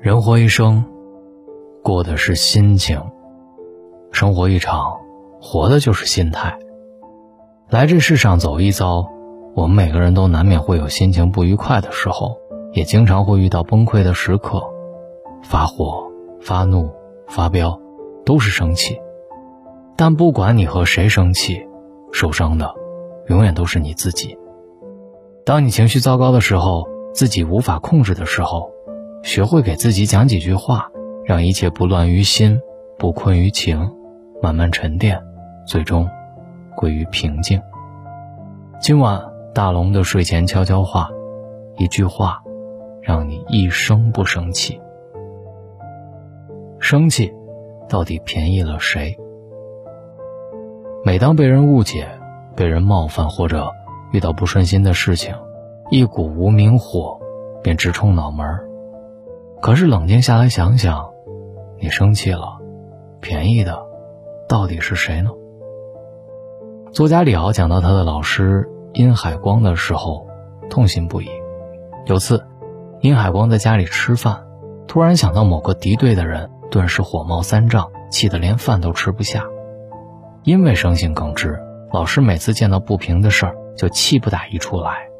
人活一生，过的是心情；生活一场，活的就是心态。来这世上走一遭，我们每个人都难免会有心情不愉快的时候，也经常会遇到崩溃的时刻，发火、发怒、发飙，都是生气。但不管你和谁生气，受伤的永远都是你自己。当你情绪糟糕的时候，自己无法控制的时候。学会给自己讲几句话，让一切不乱于心，不困于情，慢慢沉淀，最终归于平静。今晚大龙的睡前悄悄话，一句话，让你一生不生气。生气，到底便宜了谁？每当被人误解、被人冒犯，或者遇到不顺心的事情，一股无名火便直冲脑门儿。可是冷静下来想想，你生气了，便宜的到底是谁呢？作家李敖讲到他的老师殷海光的时候，痛心不已。有次，殷海光在家里吃饭，突然想到某个敌对的人，顿时火冒三丈，气得连饭都吃不下。因为生性耿直，老师每次见到不平的事儿就气不打一处来，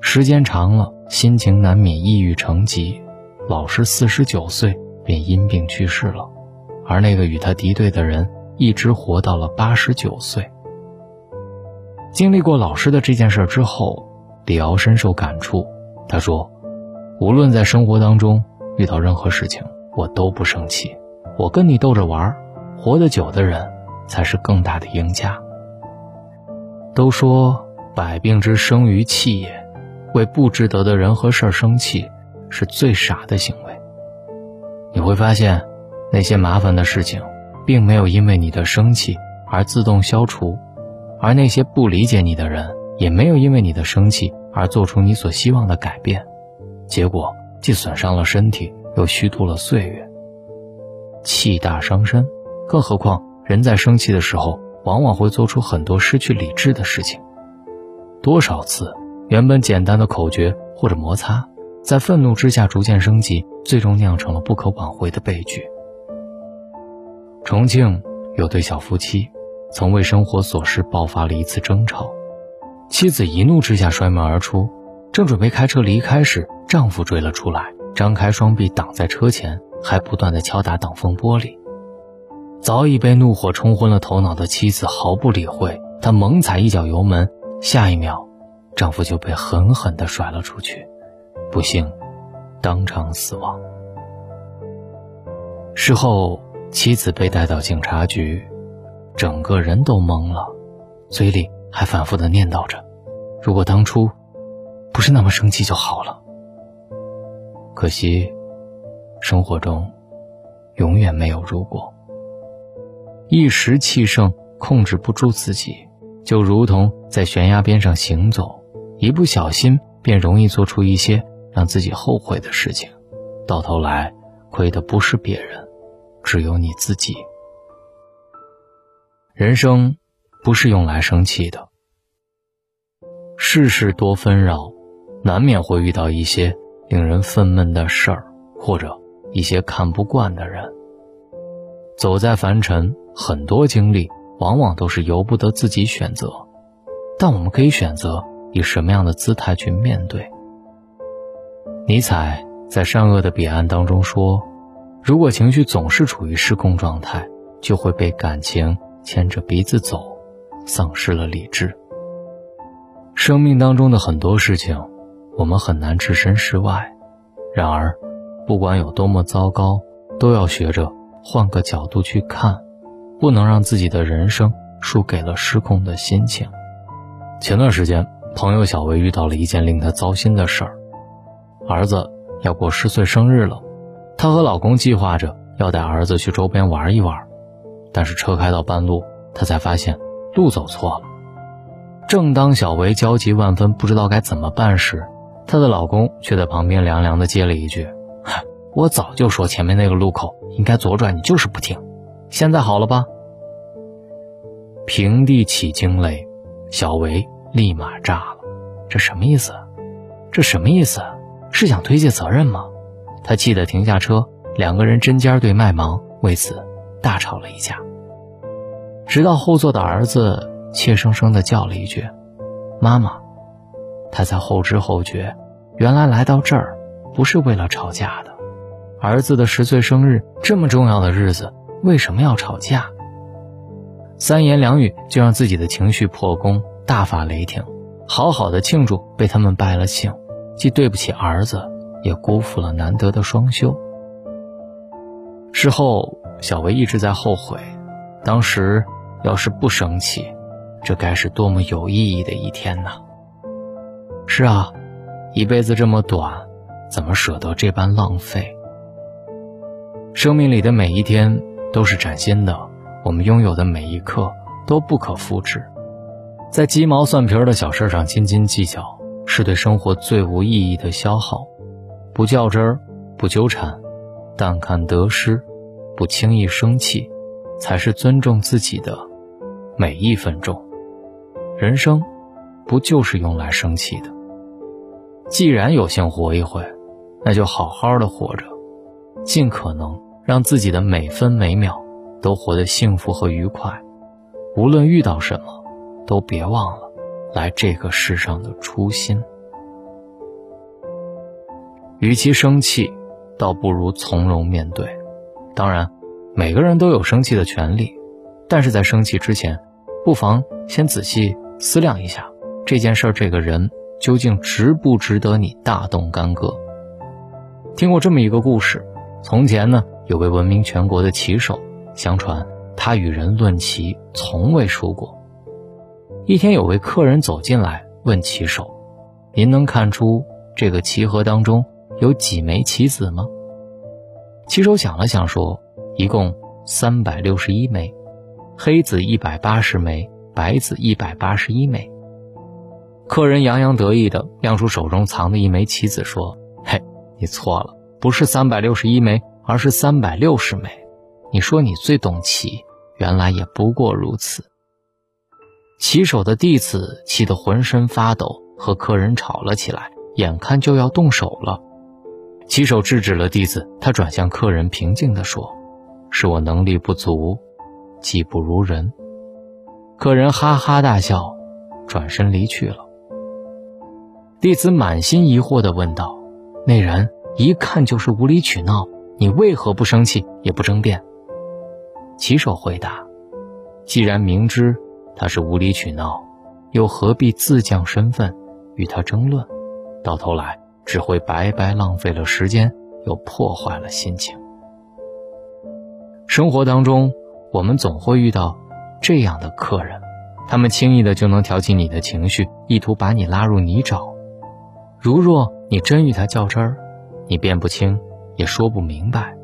时间长了，心情难免抑郁成疾。老师四十九岁便因病去世了，而那个与他敌对的人一直活到了八十九岁。经历过老师的这件事之后，李敖深受感触。他说：“无论在生活当中遇到任何事情，我都不生气，我跟你逗着玩活得久的人才是更大的赢家。”都说百病之生于气也，为不值得的人和事儿生气。是最傻的行为。你会发现，那些麻烦的事情，并没有因为你的生气而自动消除，而那些不理解你的人，也没有因为你的生气而做出你所希望的改变。结果既损伤了身体，又虚度了岁月。气大伤身，更何况人在生气的时候，往往会做出很多失去理智的事情。多少次，原本简单的口诀或者摩擦。在愤怒之下逐渐升级，最终酿成了不可挽回的悲剧。重庆有对小夫妻，曾为生活琐事爆发了一次争吵，妻子一怒之下摔门而出，正准备开车离开时，丈夫追了出来，张开双臂挡在车前，还不断的敲打挡风玻璃。早已被怒火冲昏了头脑的妻子毫不理会，她猛踩一脚油门，下一秒，丈夫就被狠狠地甩了出去。不幸，当场死亡。事后，妻子被带到警察局，整个人都懵了，嘴里还反复的念叨着：“如果当初不是那么生气就好了。”可惜，生活中永远没有如果。一时气盛，控制不住自己，就如同在悬崖边上行走，一不小心便容易做出一些。让自己后悔的事情，到头来亏的不是别人，只有你自己。人生不是用来生气的，世事多纷扰，难免会遇到一些令人愤懑的事儿，或者一些看不惯的人。走在凡尘，很多经历往往都是由不得自己选择，但我们可以选择以什么样的姿态去面对。尼采在《善恶的彼岸》当中说：“如果情绪总是处于失控状态，就会被感情牵着鼻子走，丧失了理智。生命当中的很多事情，我们很难置身事外。然而，不管有多么糟糕，都要学着换个角度去看，不能让自己的人生输给了失控的心情。”前段时间，朋友小薇遇到了一件令她糟心的事儿。儿子要过十岁生日了，她和老公计划着要带儿子去周边玩一玩，但是车开到半路，她才发现路走错了。正当小维焦急万分，不知道该怎么办时，她的老公却在旁边凉凉的接了一句：“我早就说前面那个路口应该左转，你就是不听。现在好了吧？”平地起惊雷，小维立马炸了，这什么意思？这什么意思？是想推卸责任吗？他气得停下车，两个人针尖对麦芒，为此大吵了一架。直到后座的儿子怯生生地叫了一句：“妈妈。”他才后知后觉，原来来到这儿不是为了吵架的。儿子的十岁生日这么重要的日子，为什么要吵架？三言两语就让自己的情绪破功，大发雷霆。好好的庆祝被他们败了兴，既对不起儿子，也辜负了难得的双休。事后，小薇一直在后悔，当时要是不生气，这该是多么有意义的一天呐！是啊，一辈子这么短，怎么舍得这般浪费？生命里的每一天都是崭新的，我们拥有的每一刻都不可复制。在鸡毛蒜皮的小事上斤斤计较，是对生活最无意义的消耗。不较真儿，不纠缠，淡看得失，不轻易生气，才是尊重自己的每一分钟。人生，不就是用来生气的？既然有幸活一回，那就好好的活着，尽可能让自己的每分每秒都活得幸福和愉快。无论遇到什么。都别忘了，来这个世上的初心。与其生气，倒不如从容面对。当然，每个人都有生气的权利，但是在生气之前，不妨先仔细思量一下这件事、这个人究竟值不值得你大动干戈。听过这么一个故事：从前呢，有位闻名全国的棋手，相传他与人论棋从未输过。一天，有位客人走进来，问棋手：“您能看出这个棋盒当中有几枚棋子吗？”棋手想了想，说：“一共三百六十一枚，黑子一百八十枚，白子一百八十一枚。”客人洋洋得意地亮出手中藏的一枚棋子，说：“嘿，你错了，不是三百六十一枚，而是三百六十枚。你说你最懂棋，原来也不过如此。”骑手的弟子气得浑身发抖，和客人吵了起来，眼看就要动手了。骑手制止了弟子，他转向客人，平静地说：“是我能力不足，技不如人。”客人哈哈大笑，转身离去了。弟子满心疑惑地问道：“那人一看就是无理取闹，你为何不生气，也不争辩？”骑手回答：“既然明知……”他是无理取闹，又何必自降身份与他争论？到头来只会白白浪费了时间，又破坏了心情。生活当中，我们总会遇到这样的客人，他们轻易的就能挑起你的情绪，意图把你拉入泥沼。如若你真与他较真儿，你辨不清，也说不明白，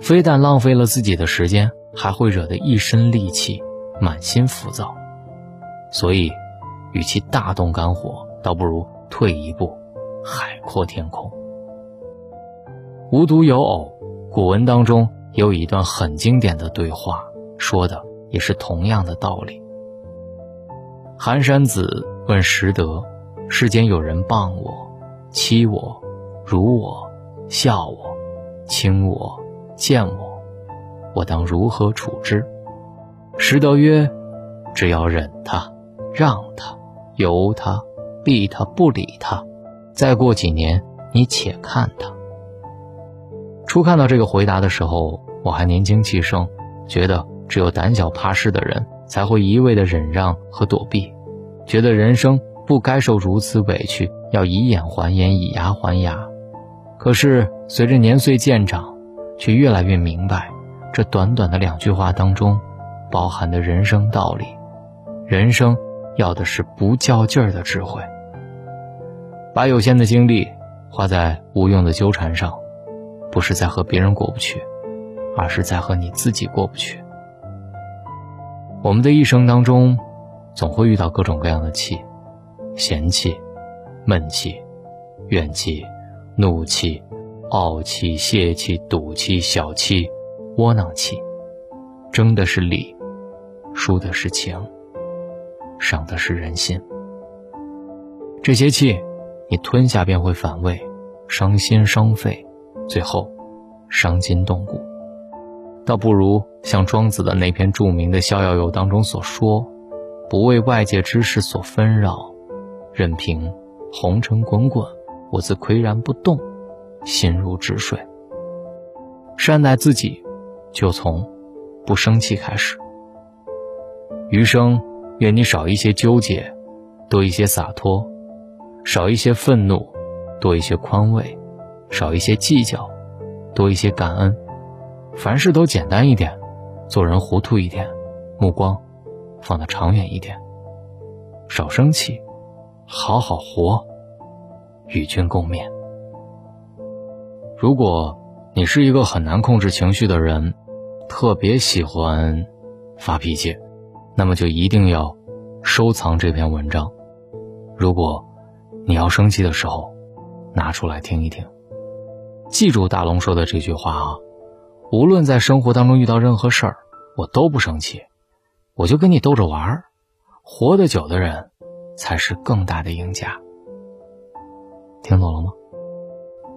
非但浪费了自己的时间，还会惹得一身戾气，满心浮躁。所以，与其大动肝火，倒不如退一步，海阔天空。无独有偶，古文当中也有一段很经典的对话，说的也是同样的道理。寒山子问拾得：世间有人谤我、欺我、辱我、笑我、轻我、贱我，我当如何处之？拾得曰：只要忍他。让他，由他，避他，不理他。再过几年，你且看他。初看到这个回答的时候，我还年轻气盛，觉得只有胆小怕事的人才会一味的忍让和躲避，觉得人生不该受如此委屈，要以眼还眼，以牙还牙。可是随着年岁渐长，却越来越明白，这短短的两句话当中，包含的人生道理，人生。要的是不较劲儿的智慧。把有限的精力花在无用的纠缠上，不是在和别人过不去，而是在和你自己过不去。我们的一生当中，总会遇到各种各样的气：嫌弃、闷气、怨气、怒气、傲气、泄气、赌气、小气、窝囊气，争的是理，输的是情。伤的是人心。这些气，你吞下便会反胃，伤心伤肺，最后伤筋动骨。倒不如像庄子的那篇著名的《逍遥游》当中所说：“不为外界之事所纷扰，任凭红尘滚滚，我自岿然不动，心如止水。”善待自己，就从不生气开始。余生，愿你少一些纠结，多一些洒脱；少一些愤怒，多一些宽慰；少一些计较，多一些感恩。凡事都简单一点，做人糊涂一点，目光放得长远一点。少生气，好好活，与君共勉。如果你是一个很难控制情绪的人，特别喜欢发脾气，那么就一定要收藏这篇文章。如果你要生气的时候，拿出来听一听。记住大龙说的这句话啊。无论在生活当中遇到任何事儿，我都不生气，我就跟你逗着玩儿。活得久的人，才是更大的赢家。听懂了吗？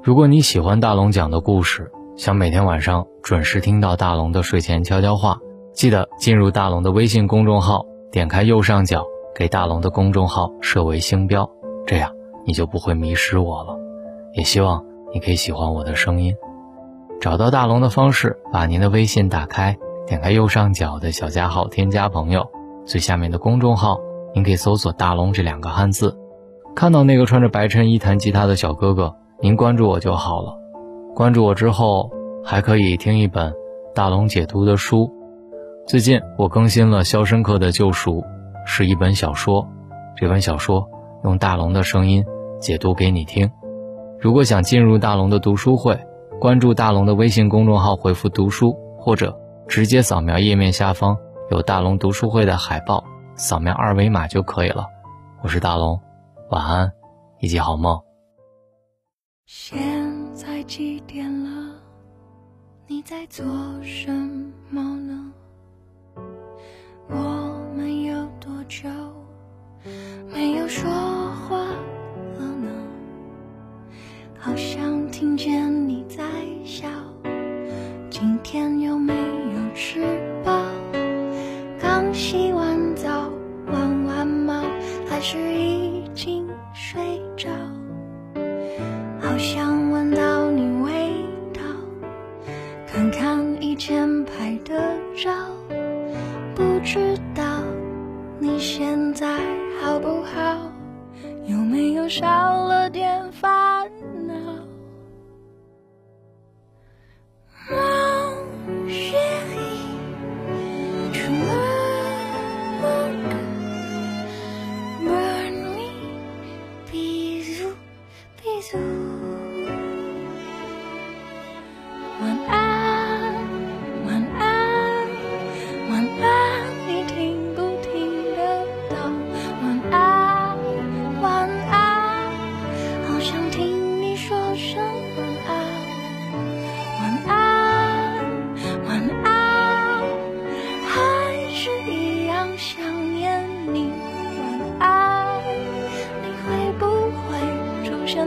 如果你喜欢大龙讲的故事，想每天晚上准时听到大龙的睡前悄悄话，记得进入大龙的微信公众号，点开右上角给大龙的公众号设为星标，这样你就不会迷失我了。也希望你可以喜欢我的声音。找到大龙的方式：把您的微信打开，点开右上角的小加号，添加朋友，最下面的公众号，您可以搜索“大龙”这两个汉字，看到那个穿着白衬衣弹吉他的小哥哥，您关注我就好了。关注我之后，还可以听一本大龙解读的书。最近我更新了《肖申克的救赎》，是一本小说，这本小说用大龙的声音解读给你听。如果想进入大龙的读书会，关注大龙的微信公众号，回复“读书”或者直接扫描页面下方有大龙读书会的海报，扫描二维码就可以了。我是大龙，晚安，一起好梦。现在几点了？你在做什么呢？我们有多久没有说话了呢？好想听见你在笑今天有没有吃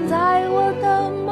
在我的梦